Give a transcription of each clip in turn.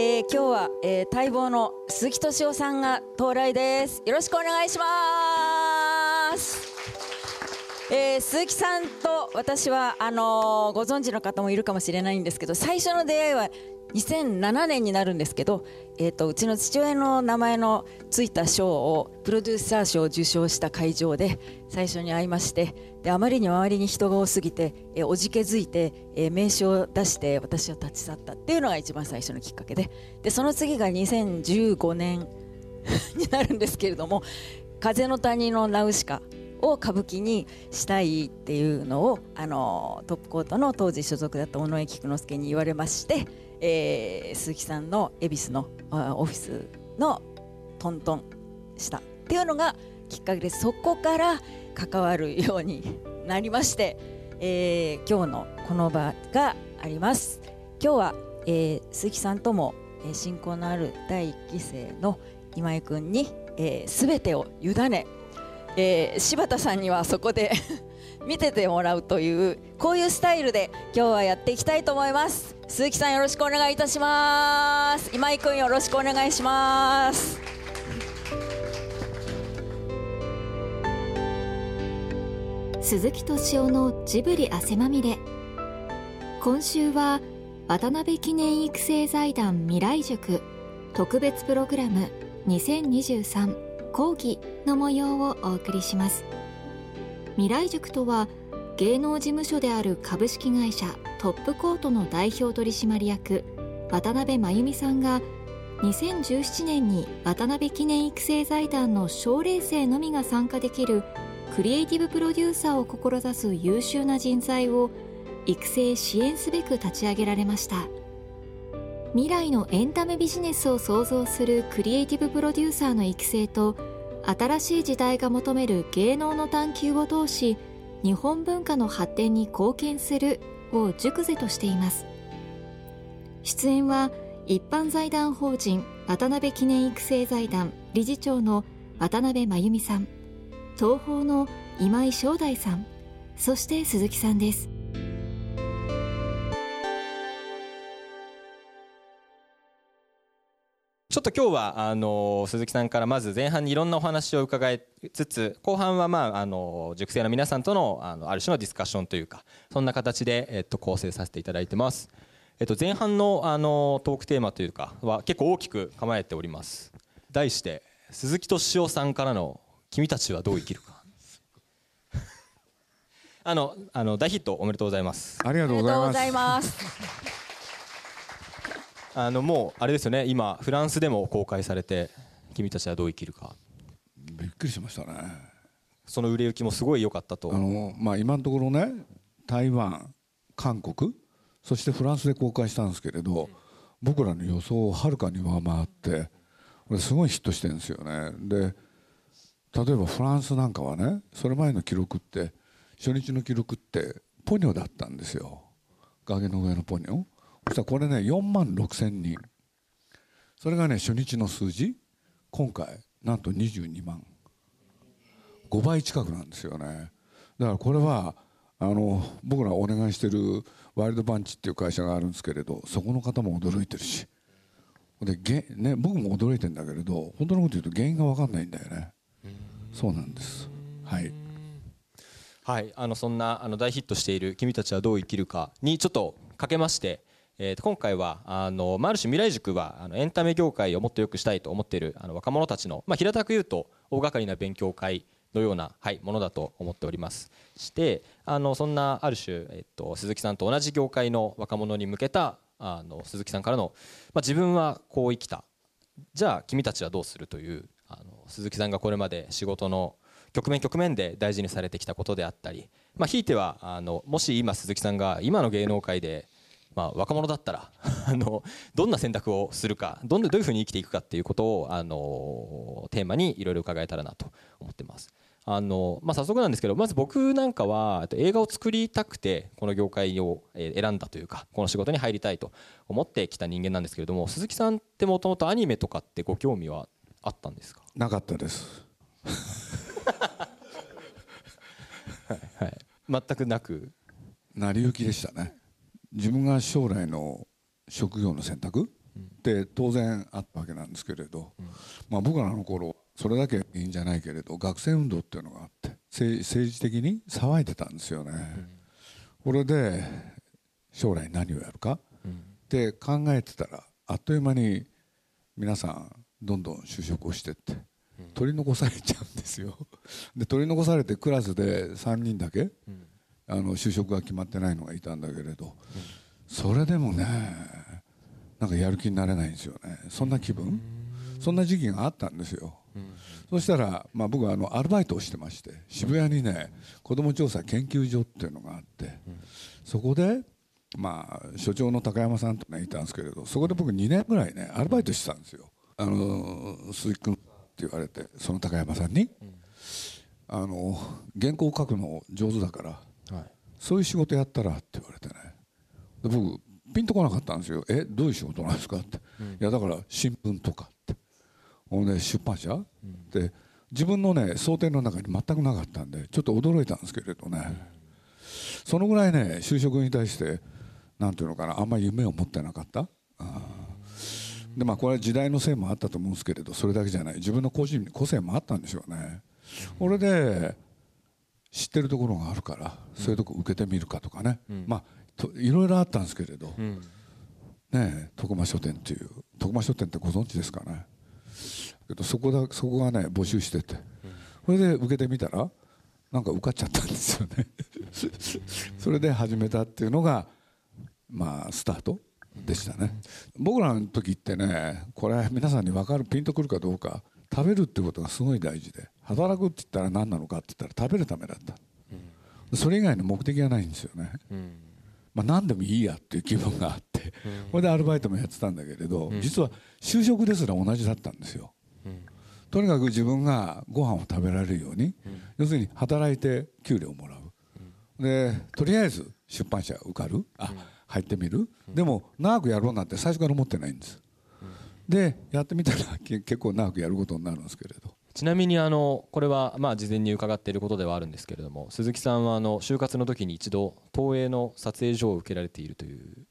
えー、今日は、えー、待望の鈴木敏夫さんが到来です。よろしくお願いします。えー、鈴木さんと私はあのー、ご存知の方もいるかもしれないんですけど最初の出会いは2007年になるんですけど、えーと、うちの父親の名前のついた賞をプロデューサー賞を受賞した会場で最初に会いましてであまりに周りに人が多すぎて、えー、おじけづいて、えー、名刺を出して私を立ち去ったっていうのが一番最初のきっかけで。でその次が2015年 になるんですけれども「風の谷のナウシカ」を歌舞伎にしたいっていうのをあのトップコートの当時所属だった尾上菊之助に言われましてえー、鈴木さんの恵比寿のオフィスのトントンしたっていうのがきっかけでそこから関わるようになりまして、えー、今日のこの場があります。今日は、えー、鈴木さんとも、親交のある第1期生の今井君に、えー、全てを委ね、えー、柴田さんにはそこで 見ててもらうというこういうスタイルで今日はやっていきたいと思います。鈴木さんよろしくお願いいたします。今井君よろしくお願いします。鈴木敏夫のジブリ汗まみれ。今週は渡辺記念育成財団未来塾。特別プログラム2023講義の模様をお送りします。未来塾とは芸能事務所である株式会社トップコートの代表取締役渡辺真由美さんが2017年に渡辺記念育成財団の奨励生のみが参加できるクリエイティブプロデューサーを志す優秀な人材を育成支援すべく立ち上げられました。未来のエンタメビジネスを創造するクリエイティブプロデューサーの育成と新しい時代が求める芸能の探求を通し日本文化の発展に貢献するを熟是としています。出演は一般財団法人渡辺記念育成財団理事長の渡辺真由美さん東宝の今井正大さんそして鈴木さんです。ちょっと今日はあの鈴木さんからまず前半にいろんなお話を伺いつつ後半はまああの塾生の皆さんとのあのある種のディスカッションというかそんな形でえっと構成させていただいてます。えっと前半のあのトークテーマというかは結構大きく構えております。題して鈴木敏夫さんからの君たちはどう生きるか。あのあの大ヒットおめでとうございます。ありがとうございます。あのもうあれですよね。今フランスでも公開されて君たちはどう生きるか。びっくりしましたね。その売れ行きもすごい良かったと。あの、まあ、今のところね台湾韓国そしてフランスで公開したんですけれど僕らの予想をはるかに上回ってこれすごいヒットしてるんですよね。で例えばフランスなんかはねそれ前の記録って初日の記録ってポニョだったんですよ。崖の上のポニョそしたらこれね4万6千人。それがね初日の数字。今回なんと22万。5倍近くなんですよね。だからこれはあの僕らお願いしてるワイルドパンチっていう会社があるんですけれどそこの方も驚いてるし。でげ、ね、僕も驚いてるんだけれど本当のこと言うと原因が分かんないんだよね。そうなんです。はい。はい、あのそんなあの大ヒットしている「君たちはどう生きるか」にちょっとかけましてえー、今回はあの、まあ、ある種未来塾はあのエンタメ業界をもっと良くしたいと思っているあの若者たちの、まあ、平たく言うと大掛かりな勉強会のような、はい、ものだと思っております。してあのそんなある種、えっと、鈴木さんと同じ業界の若者に向けたあの鈴木さんからの、まあ、自分はこう生きた。じゃあ君たちはどうするというあの鈴木さんがこれまで仕事の局面局面で大事にされてきたことであったり、まあ、ひいてはあのもし今鈴木さんが今の芸能界でまあ、若者だったら あのどんな選択をするかどんどういうふうに生きていくかっていうことをあのテーマにいろいろ伺えたらなと思ってます。あのまあ、早速なんですけどまず僕なんかは映画を作りたくてこの業界を選んだというかこの仕事に入りたいと思ってきた人間なんですけれども鈴木さんってもともとアニメとかってご興味はあったんですか？なかったです。はい、はい、全くなく。成り行きでしたね自分が将来の職業の選択って当然あったわけなんですけれど、まあ、僕らの頃それだけいいんじゃないけれど学生運動っていうのがあって政治的に騒いでたんですよね。これで将来何をやるかって考えてたらあっという間に皆さんどんどん就職をしてって取り残されちゃうんですよ。で取り残されてクラスで3人だけあの就職が決まってないのがいたんだけれど。それでもねなんかやる気になれないんですよね。そんな気分？そんな時期があったんですよ。そしたら、まあ、僕はあのアルバイトをしてまして渋谷にね子ども調査研究所っていうのがあってそこでまあ所長の高山さんとねいたんですけれどそこで僕2年ぐらいねアルバイトしてたんですよ。あの鈴木君って言われてその高山さんに。あの原稿を書くの上手だからはい。そういう仕事やったらって言われてね。で僕ピンとこなかったんですよ。えどういう仕事なんですかって、いやだから新聞とかって。ほんで出版社、って自分のね想定の中に全くなかったんでちょっと驚いたんですけれどね、そのぐらいね就職に対してなんていうのかなあんまり夢を持ってなかった。でまあこれは時代のせいもあったと思うんですけれどそれだけじゃない。自分の個人個性もあったんでしょうね。これで知ってるところがあるから、そういうとこ受けてみるかとかね、まあといろいろあったんですけれど、ねえ徳間書店っていう徳間書店ってご存知ですかね。けどそこだそこがね募集してて、それで受けてみたらなんか受かっちゃったんですよね。それで始めたっていうのがまあスタートでしたね。僕らの時ってねこれ皆さんに分かるピンとくるかどうか食べるってことがすごい大事で働くって言ったら何なのかって言ったら食べるためだった、それ以外の目的がないんですよね、まあ、何でもいいやっていう気分があって、これでアルバイトもやってたんだけれど、実は就職ですら同じだったんですよ、とにかく自分がご飯を食べられるように、要するに働いて給料をもらう、でとりあえず出版社受かる？あ、入ってみる、でも長くやろうなんて最初から思ってないんです、でやってみたらけ結構長くやることになるんですけれどちなみにあのこれはまあ事前に伺っていることではあるんですけれども鈴木さんはあの就活の時に一度東映の撮影所を受けられているという。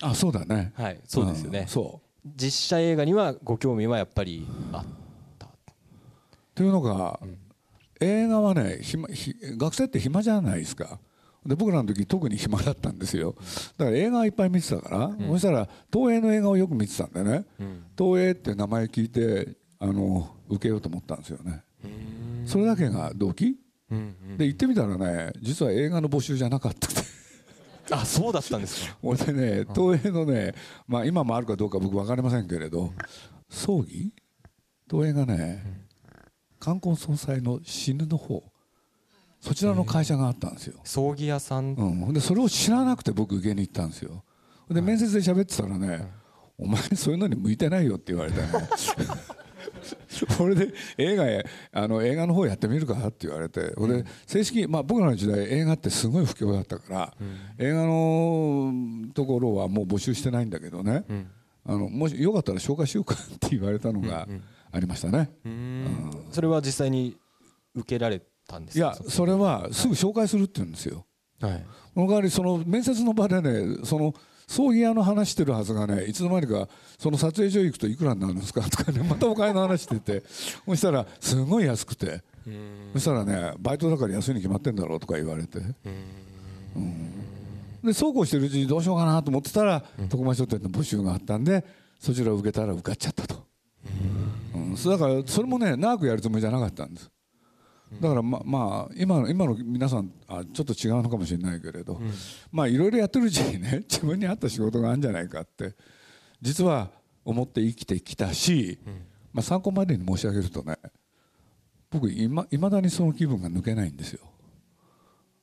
あそうだね。はいそうですよね。んそう。実写映画にはご興味はやっぱりあった。というのが、映画はね暇ひ学生って暇じゃないですか。で僕らの時特に暇だったんですよ。だから映画いっぱい見てたから、そしたら東映の映画をよく見てたんでね、東映って名前聞いてあの受けようと思ったんですよね。それだけが動機、で行ってみたらね実は映画の募集じゃなかったあそうだったんですか。俺ね東映のね、まあ、今もあるかどうか僕分かりませんけれど葬儀？東映がね冠婚葬祭の死ぬの方そちらの会社があったんですよ、葬儀屋さん。うん、でそれを知らなくて僕受けに行ったんですよ。で面接で喋ってたらね「お前そういうのに向いてないよ」って言われてね これで映画へあの映画の方やってみるかって言われて、ほんで正式、まあ、僕らの時代映画ってすごい不況だったから、映画のところはもう募集してないんだけどね、あのもしよかったら紹介しようかって言われたのがありましたね、それは実際に受けられたんですか？いやそれはすぐ紹介するって言うんですよ、はい。その代わりその面接の場でねその葬儀屋の話してるはずがねいつの間にかその撮影所行くといくらになるんですかとかね またお金の話しててそしたらすごい安くて。そしたらねバイトだから安いに決まってんだろうとか言われて。うん。でそうこうしてるうちにどうしようかなと思ってたら徳間書店の募集があったんでそちらを受けたら受かっちゃったと、うん、そうだからそれもね長くやるつもりじゃなかったんですだからままあ今の今の皆さんあちょっと違うのかもしれないけれど、まあいろいろやってるうちにね 自分に合った仕事があるんじゃないかって実は思って生きてきたし、まあ、参考までに申し上げるとね僕いま未だにその気分が抜けないんですよ。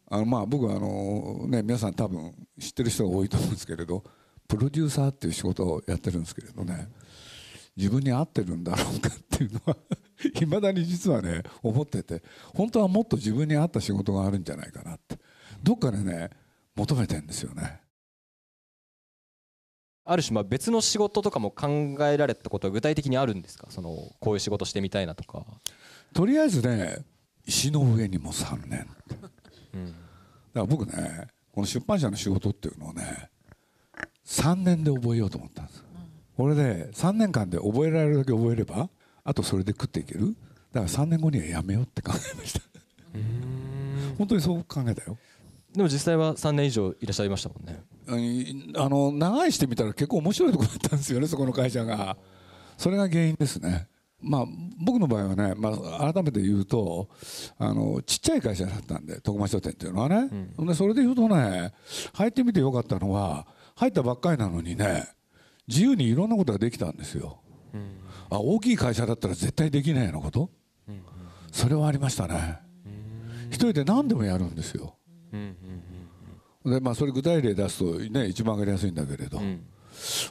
あのまあ僕はあの、ね、皆さん多分知ってる人が多いと思うんですけれどプロデューサーっていう仕事をやってるんですけれどね自分に合ってるんだろうかっていうのは いまだに実はね思ってて本当はもっと自分に合った仕事があるんじゃないかなって。どっかでね求めてんですよね。ある種まあ別の仕事とかも考えられたことは具体的にあるんですか？そのこういう仕事してみたいなとか。とりあえずね石の上にも3年。だから僕ねこの出版社の仕事っていうのをね3年で覚えようと思ったんです。俺で3年間で覚えられるだけ覚えればあとそれで食っていける？だから3年後にはやめようって考えました。本当にそう考えたよ。でも実際は3年以上いらっしゃいましたもんね。あの長いしてみたら結構面白いところだったんですよねそこの会社が。それが原因ですね。まあ僕の場合はね、まあ、改めて言うとあのちっちゃい会社だったんで徳間書店っていうのはね、うん、でそれで言うとね入ってみてよかったのは入ったばっかりなのにね自由にいろんなことができたんですよ、うん、あ大きい会社だったら絶対できないようなこと、うん。それはありましたね、一人で何でもやるんですよ、でまあ、それ具体例出すと、ね、一番分かりやすいんだけれど、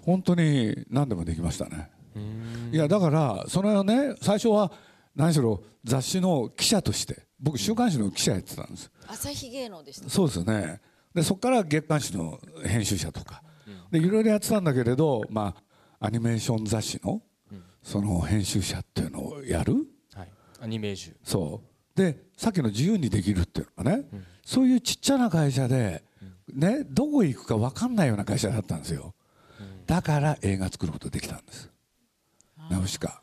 本当に何でもできましたね。いやだからそのね最初は何しろ雑誌の記者として僕週刊誌の記者やってたんです。朝日芸能でした。そうですね。でそこから月刊誌の編集者とか。でいろいろやってたんだけれど、まあ、アニメーション雑誌のその編集者っていうのをやる、はい、アニメージュ。そう。でさっきの自由にできるっていうのがね、うん、そういうちっちゃな会社で、ね、どこ行くか分かんないような会社だったんですよ、だから映画作ることできたんです。ナウシカ。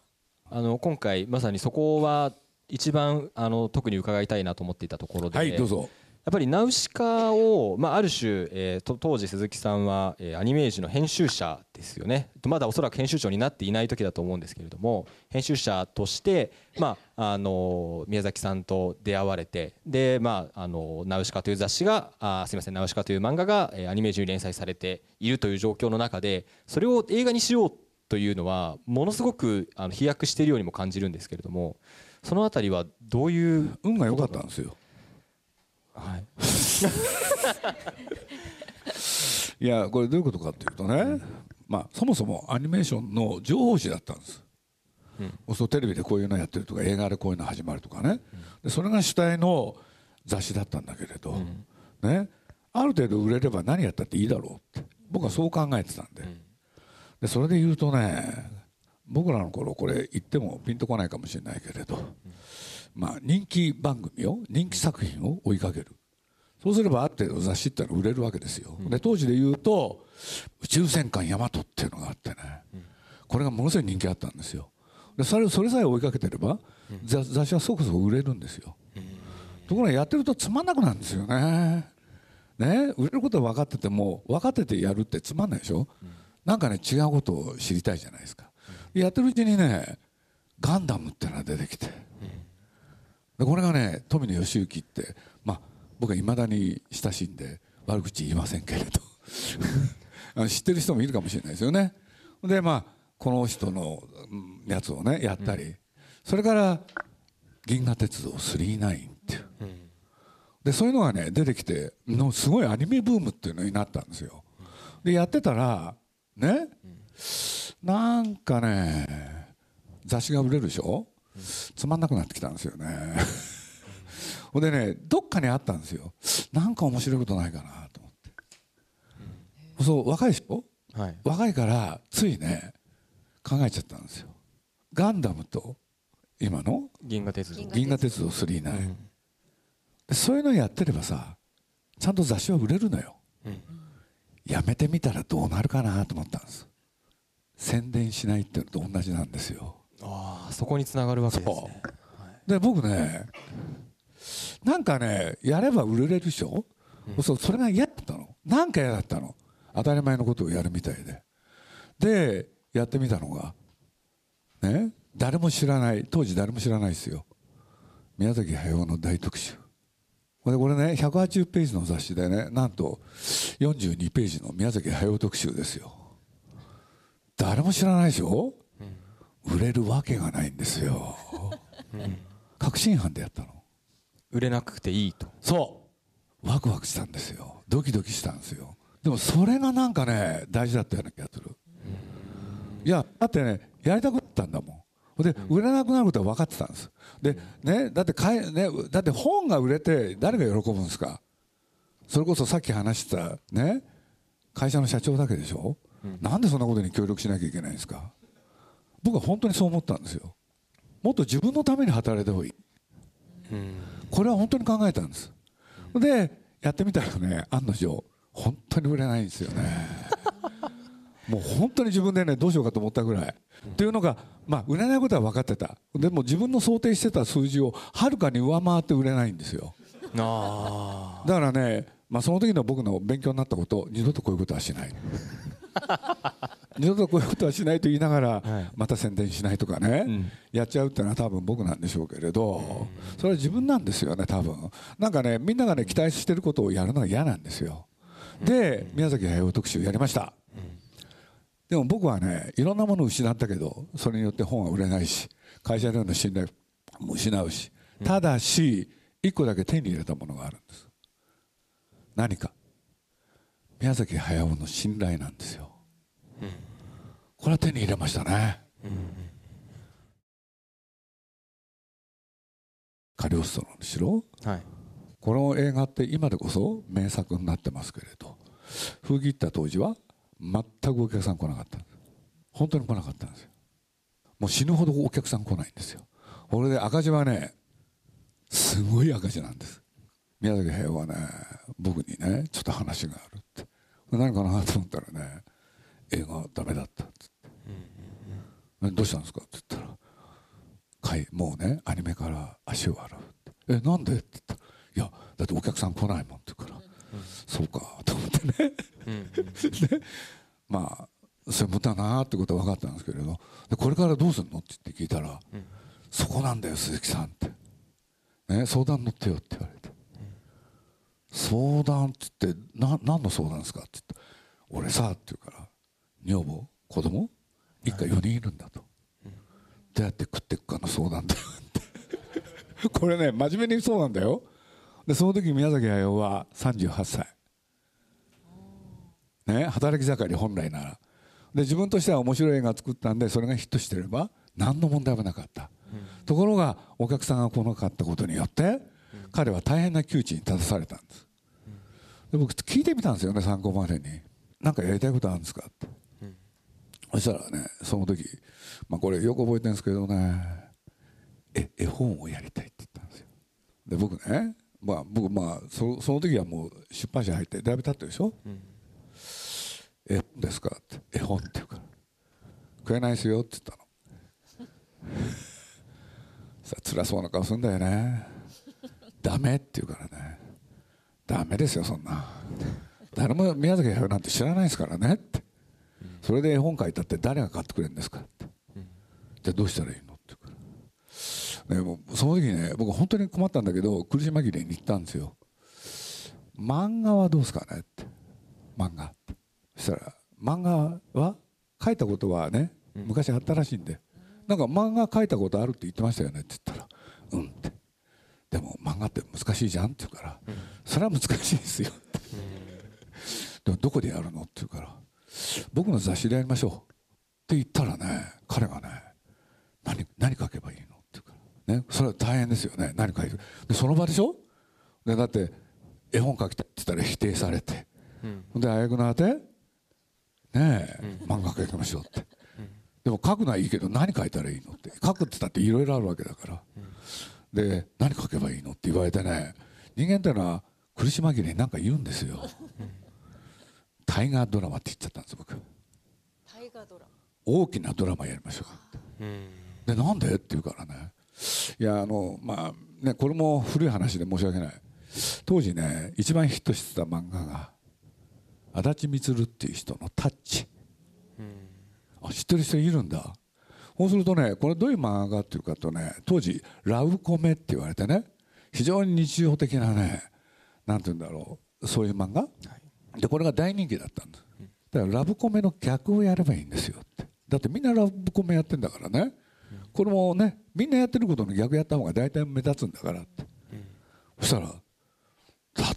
あの今回まさにそこは一番あの特に伺いたいなと思っていたところで、はいどうぞやっぱりナウシカを、まあ、ある種、えー、当時鈴木さんは、えー、アニメージュの編集者ですよねまだおそらく編集長になっていない時だと思うんですけれども編集者として、まあ、あの宮崎さんと出会われてで、まあ、あのナウシカという雑誌があすみませんナウシカという漫画が、えー、アニメージュに連載されているという状況の中でそれを映画にしようというのはものすごくあの飛躍しているようにも感じるんですけれどもそのあたりはどういう運が良かったんですよ。はい、いやこれどういうことかっていうとね、まあ、そもそもアニメーションの情報誌だったんです、うん、そうテレビでこういうのやってるとか映画でこういうの始まるとかね、うん、でそれが主体の雑誌だったんだけれど、うん、ね、ある程度売れれば何やったっていいだろうって。僕はそう考えてたんで,、でそれで言うとね僕らの頃これ言ってもピンとこないかもしれないけれど、まあ、人気番組を人気作品を追いかける。そうすればある程度雑誌ってのは売れるわけですよ、うん、で当時で言うと「宇宙戦艦ヤマト」っていうのがあってね、うん、これがものすごい人気あったんですよ。でそれそれさえ追いかけてれば、うん、雑誌はそこそこ売れるんですよ、ところがやってるとつまんなくなるんですよね。ね？売れることは分かってても分かっててやるってつまんないでしょ、うん、なんかね違うことを知りたいじゃないですか、やってるうちにねガンダムってのが出てきて、でこれがね富野義行って、まあ、僕はいまだに親しんで悪口言いませんけれど。知ってる人もいるかもしれないですよね。でまあこの人のやつをねやったり、うん、それから「銀河鉄道999」っていう、うん、でそういうのがね出てきてのすごいアニメブームっていうのになったんですよ。でやってたらね、うん、なんかね雑誌が売れるでしょ？つまんなくなってきたんですよね。ほんでねどっかにあったんですよ。なんか面白いことないかなと思って、うん、そう若いでしょ、はい、若いからついね考えちゃったんですよ。ガンダムと今の？銀河鉄道。銀河鉄道39、うん、そういうのやってればさちゃんと雑誌は売れるのよ、うん、やめてみたらどうなるかなと思ったんです。宣伝しないっていうのと同じなんですよああそこにつながるわけですね。で僕ねなんかねやれば売れるでしょ、うん、そうそれが嫌だったの。なんか嫌だったの。当たり前のことをやるみたいで。でやってみたのがね誰も知らない当時誰も知らないですよ。宮崎駿の大特集。これこれね180ページの雑誌でねなんと42ページの宮崎駿特集ですよ。誰も知らないでしょ？売れるわけがないんですよ、うん、確信犯でやったの。売れなくていいと。そう。ワクワクしたんですよ。ドキドキしたんですよ。でもそれがなんかね大事だったような気がする。いやだってねやりたくなったんだもん。で売れなくなることは分かってたんです。でねだってかい、ね、だって本が売れて誰が喜ぶんですか？それこそさっき話したね会社の社長だけでしょ、うん、なんでそんなことに協力しなきゃいけないんですか？僕は本当にそう思ったんですよ。もっと自分のために働いた方がいい、うん、これは本当に考えたんです。でやってみたらね案の定本当に売れないんですよね。もう本当に自分でねどうしようかと思ったぐらい、っていうのがまあ売れないことは分かってた。でも自分の想定してた数字をはるかに上回って売れないんですよ。あだからね、まあ、その時の僕の勉強になったこと二度とこういうことはしない二度とこういうことはしないと言いながら、はい。また宣伝しないとかね、ん。やっちゃうっていうのは多分僕なんでしょうけれど、それは自分なんですよね多分。なんかねみんながね期待してることをやるのが嫌なんですよ。で宮崎駿特集やりました、でも僕はねいろんなものを失ったけどそれによって本は売れないし会社での信頼も失うし、ただし一個だけ手に入れたものがあるんです。何か。宮崎駿の信頼なんですよ、これは手に入れましたね、カリオストロの城？はい。この映画って今でこそ名作になってますけれど封切った当時は全くお客さん来なかった。本当に来なかったんですよ。もう死ぬほどお客さん来ないんですよ。これで赤字はねすごい赤字なんです。宮崎駿はね僕にねちょっと話があるって。何かなと思ったらね映画ダメだったって、どうしたんですか？って言ったらかいもうねアニメから足を洗うってえなんで？って言ったらいやだってお客さん来ないもんって言うから、そうかと思ってね。で まあそれ無駄だなってことは分かったんですけれど。でこれからどうするの？って聞いたら、そこなんだよ鈴木さんって、ね、相談乗ってよって言われて、相談って言ってな何の相談ですか？って言って俺さって言うから女房？子供？一家4人いるんだと、どうやって食っていくかの相談だ。よってこれね真面目にそうなんだよ。でその時宮崎駿は38歳。ね働き盛り本来なら。で自分としては面白い映画作ったんでそれがヒットしてれば何の問題もなかった、ところがお客さんが来なかったことによって、彼は大変な窮地に立たされたんです。で僕聞いてみたんですよね参考までに。何かやりたいことあるんですかって、そしたらねその時、まあ、これよく覚えてるんですけどねえ絵本をやりたいって言ったんですよ。で僕ねまあ僕まあそその時はもう出版社入ってだいぶ経ってるでしょ、絵本ですかって絵本って言うから。食えないですよって言ったの。さあ辛そうな顔するんだよね。ダメって言うからね。ダメですよそんな。誰も宮崎駿なんて知らないですからねってそれで絵本書いたって誰が買ってくれるんですかって。じゃあどうしたらいいのって言うから。ね、もうその時ね僕本当に困ったんだけど苦し紛れに言ったんですよ。漫画はどうですかねって。漫画。ってそしたら漫画は書いたことはね昔あったらしいんで。なんか漫画書いたことあるって言ってましたよねって言ったらうんって。でも漫画って難しいじゃんって言うからそれは難しいですよって。でもどこでやるのって言うから僕の雑誌でやりましょう。って言ったらね彼がね何何書けばいいの？って言うから。ね。それは大変ですよね。何書いてでその場でしょ？でだって絵本書きたいって言ったら否定されて、であやくのあて？ねえ、漫画描きましょうって、でも書くのはいいけど何書いたらいいのって。書くって言ったっていろいろあるわけだから、で何書けばいいの？って言われてね人間ってのは苦し紛れに何か言うんですよ、タイガードラマって言っちゃったんです僕。大河ドラマ。大きなドラマやりましょう。でなんでって言うからね。いやあのまあねこれも古い話で申し訳ない。当時ね一番ヒットしてた漫画が足立満っていう人の「タッチ」あ知ってる人いるんだ。そうするとねこれどういう漫画かっていうかとね当時ラブコメって言われてね非常に日常的なねなんて言うんだろうそういう漫画、でこれが大人気だったんですだからラブコメの逆をやればいいんですよって。だってみんなラブコメやってんだからね、これもねみんなやってることの逆やった方が大体目立つんだからって、そしたら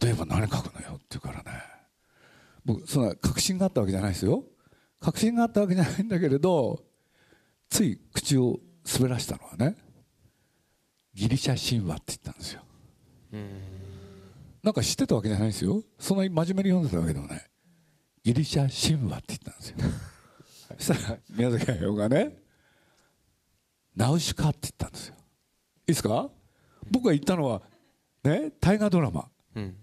例えば何書くのよって言うからね。僕そんな確信があったわけじゃないですよ。確信があったわけじゃないんだけれどつい口を滑らしたのはねギリシャ神話って言ったんですよ。なんか知ってたわけじゃないですよ。そんなに真面目に読んでたわけでもない。ギリシャ神話って言ったんですよ。そしたら宮崎駿がねナウシカって言ったんですよ。いいですか？僕が言ったのはね大河ドラマ。うん。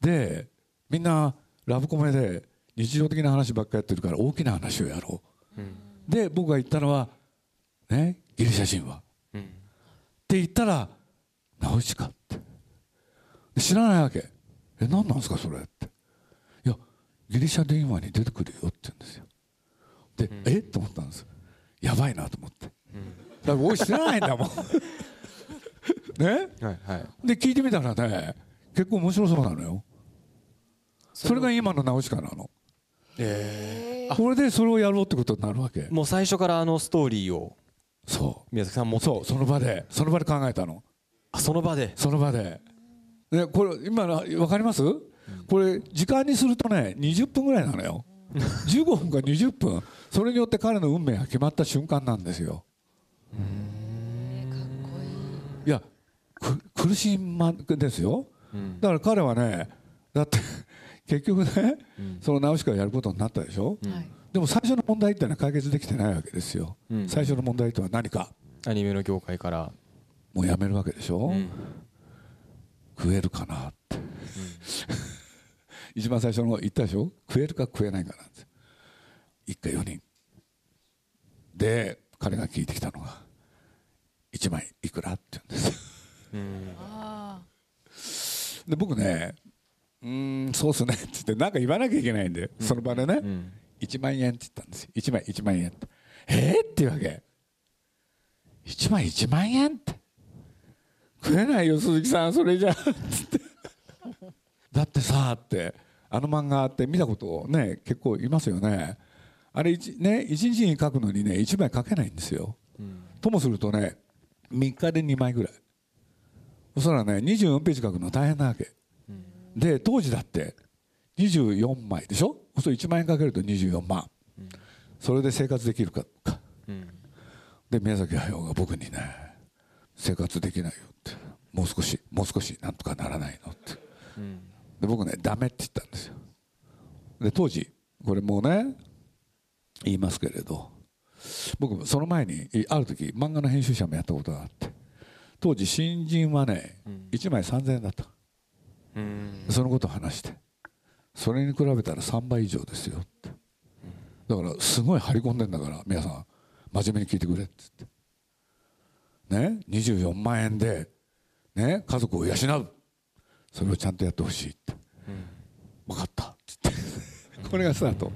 でみんなラブコメで日常的な話ばっかやってるから大きな話をやろう、で僕が言ったのはねギリシャ神話、って言ったら「ナウシカ」ってで知らないわけ「え何なんですかそれ」って「いやギリシャ電話に出てくるよ」って言うんですよ。で、え？っと思ったんです。やばいなと思って、だから俺知らないんだもん。ね？はいはい。で聞いてみたらね結構面白そうなのよ。それが今のナウシカなの。これでそれをやろうってことになるわけ。もう最初からあのストーリーをそ宮崎さん持って。うそうその場で。その場で考えたの。あその場で。その場ででこれ今の分かります？これ時間にするとね20分ぐらいなのよ。15分か20分。それによって彼の運命が決まった瞬間なんですよ。いやく苦しんまですよ、だから彼はねだって 結局ね、そのナウシカをやることになったでしょ、でも最初の問題ってのは解決できてないわけですよ、うん。最初の問題とは何か。アニメの業界から。もうやめるわけでしょ、ん食えるかなって、一番最初の言ったでしょ？食えるか食えないかなんです一家4人。で彼が聞いてきたのが1枚いくらって言うんです。で僕ねうーんそうっすねって言ってなんか言わなきゃいけないんで、その場でね、ん。1万円って言ったんですよ。1枚1万円って。えー、っていうわけ。1枚1万円って食えないよ鈴木さんそれじゃ。あつってだってさってあの漫画って見たことね結構いますよね。あれ一ね一日に書くのにね1枚書けないんですよ、ともするとね3日で2枚ぐらい。そしたらね24ページ書くの大変なわけ、で当時だって24枚でしょ？そうすると1万円かけると24万、それで生活できるかか。で宮崎駿が僕にね生活できないよって。もう少しもう少しなんとかならないのって、で僕ねダメって言ったんですよ。で当時これもうね言いますけれど僕その前にいある時漫画の編集者もやったことがあって当時新人はね1枚3000円だった。そのことを話してそれに比べたら3倍以上ですよって。だからすごい張り込んでんだから皆さん真面目に聞いてくれっつってね24万円でね家族を養う。それをちゃんとやってほしいって、分かった。っつって。これがスタート。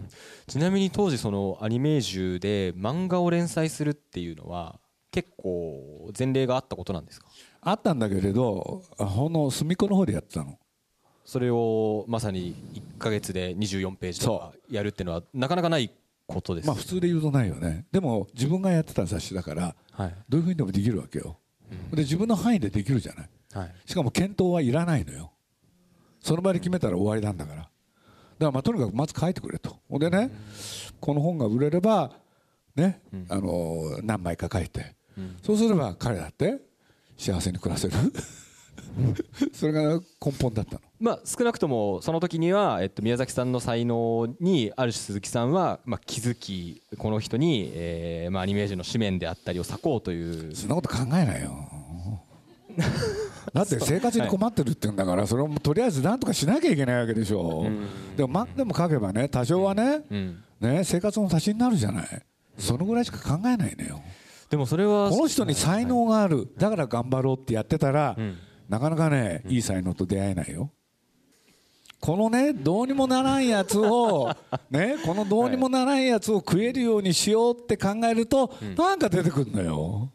ちなみに当時そのアニメージュで漫画を連載するっていうのは結構前例があったことなんですか？あったんだけれどほんの隅っこの方でやってたの。それをまさに1ヶ月で24ページとかやるっていうのはなかなかないことですまあ普通で言うとないよね。でも自分がやってた雑誌だからはい。どういうふうにでもできるわけよ、で自分の範囲でできるじゃない。はい。しかも検討はいらないのよ。その場で決めたら終わりなんだから。だからまあとにかくまず書いてくれと。ほんでねこの本が売れればね、あの何枚か書いて、そうすれば彼だって幸せに暮らせる それが根本だったの。まあ少なくともその時にはえっと宮崎さんの才能にある種鈴木さんはまあ気づきこの人にえーまあアニメージュの紙面であったりを割こうという。そんなこと考えないよ。だって生活に困ってるって言うんだからそれをとりあえず何とかしなきゃいけないわけでしょ。でも漫画でも書けばね多少はね,、ん。ね生活の足しになるじゃない。そのぐらいしか考えないのよ。でもそれはこの人に才能がある。だから頑張ろうってやってたら、んなかなかねいい才能と出会えないよ。このねどうにもならんやつを ねこのどうにもならんやつを食えるようにしようって考えると、なんか出てくるのよ。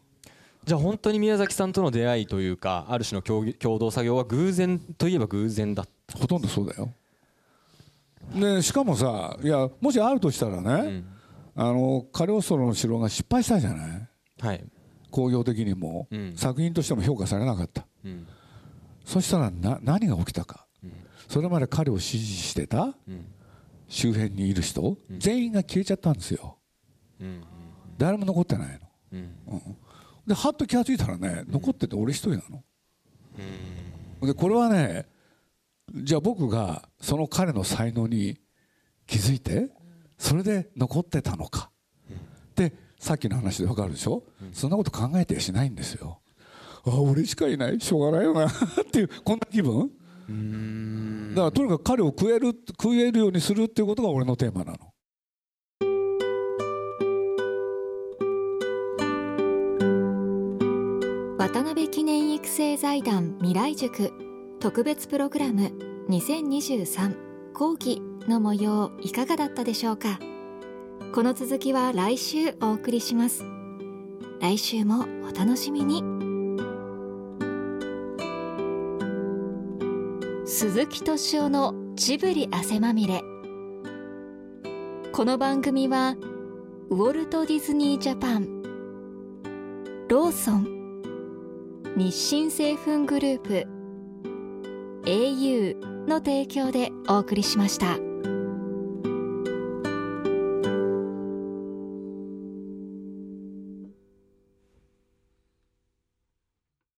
じゃあ本当に宮崎さんとの出会いというかある種の共共同作業は偶然といえば偶然だ。ったほとんどそうだよ。でしかもさいやもしあるとしたらね、あのカリオストロの城が失敗したじゃない？はい。工業的にも、うん。作品としても評価されなかった、うんそしたらな何が起きたか、それまで彼を支持してた、周辺にいる人、全員が消えちゃったんですよ、うん誰も残ってないの。うん。ではっと気が付いたらね残ってて俺一人なの、でこれはねじゃあ僕がその彼の才能に気づいてそれで残ってたのか。でさっきの話で分かるでしょ、そんなこと考えてやしないんですよあ俺しかいない。しょうがないよな。っていうこんな気分？だからとにかく彼を食える食えるようにするっていうことが俺のテーマなの。渡辺記念育成財団未来塾特別プログラム2023後期の模様いかがだったでしょうか？この続きは来週お送りします。来週もお楽しみに鈴木敏夫のジブリ汗まみれこの番組はウォルト・ディズニー・ジャパンローソン日清製粉グループ au の提供でお送りしました。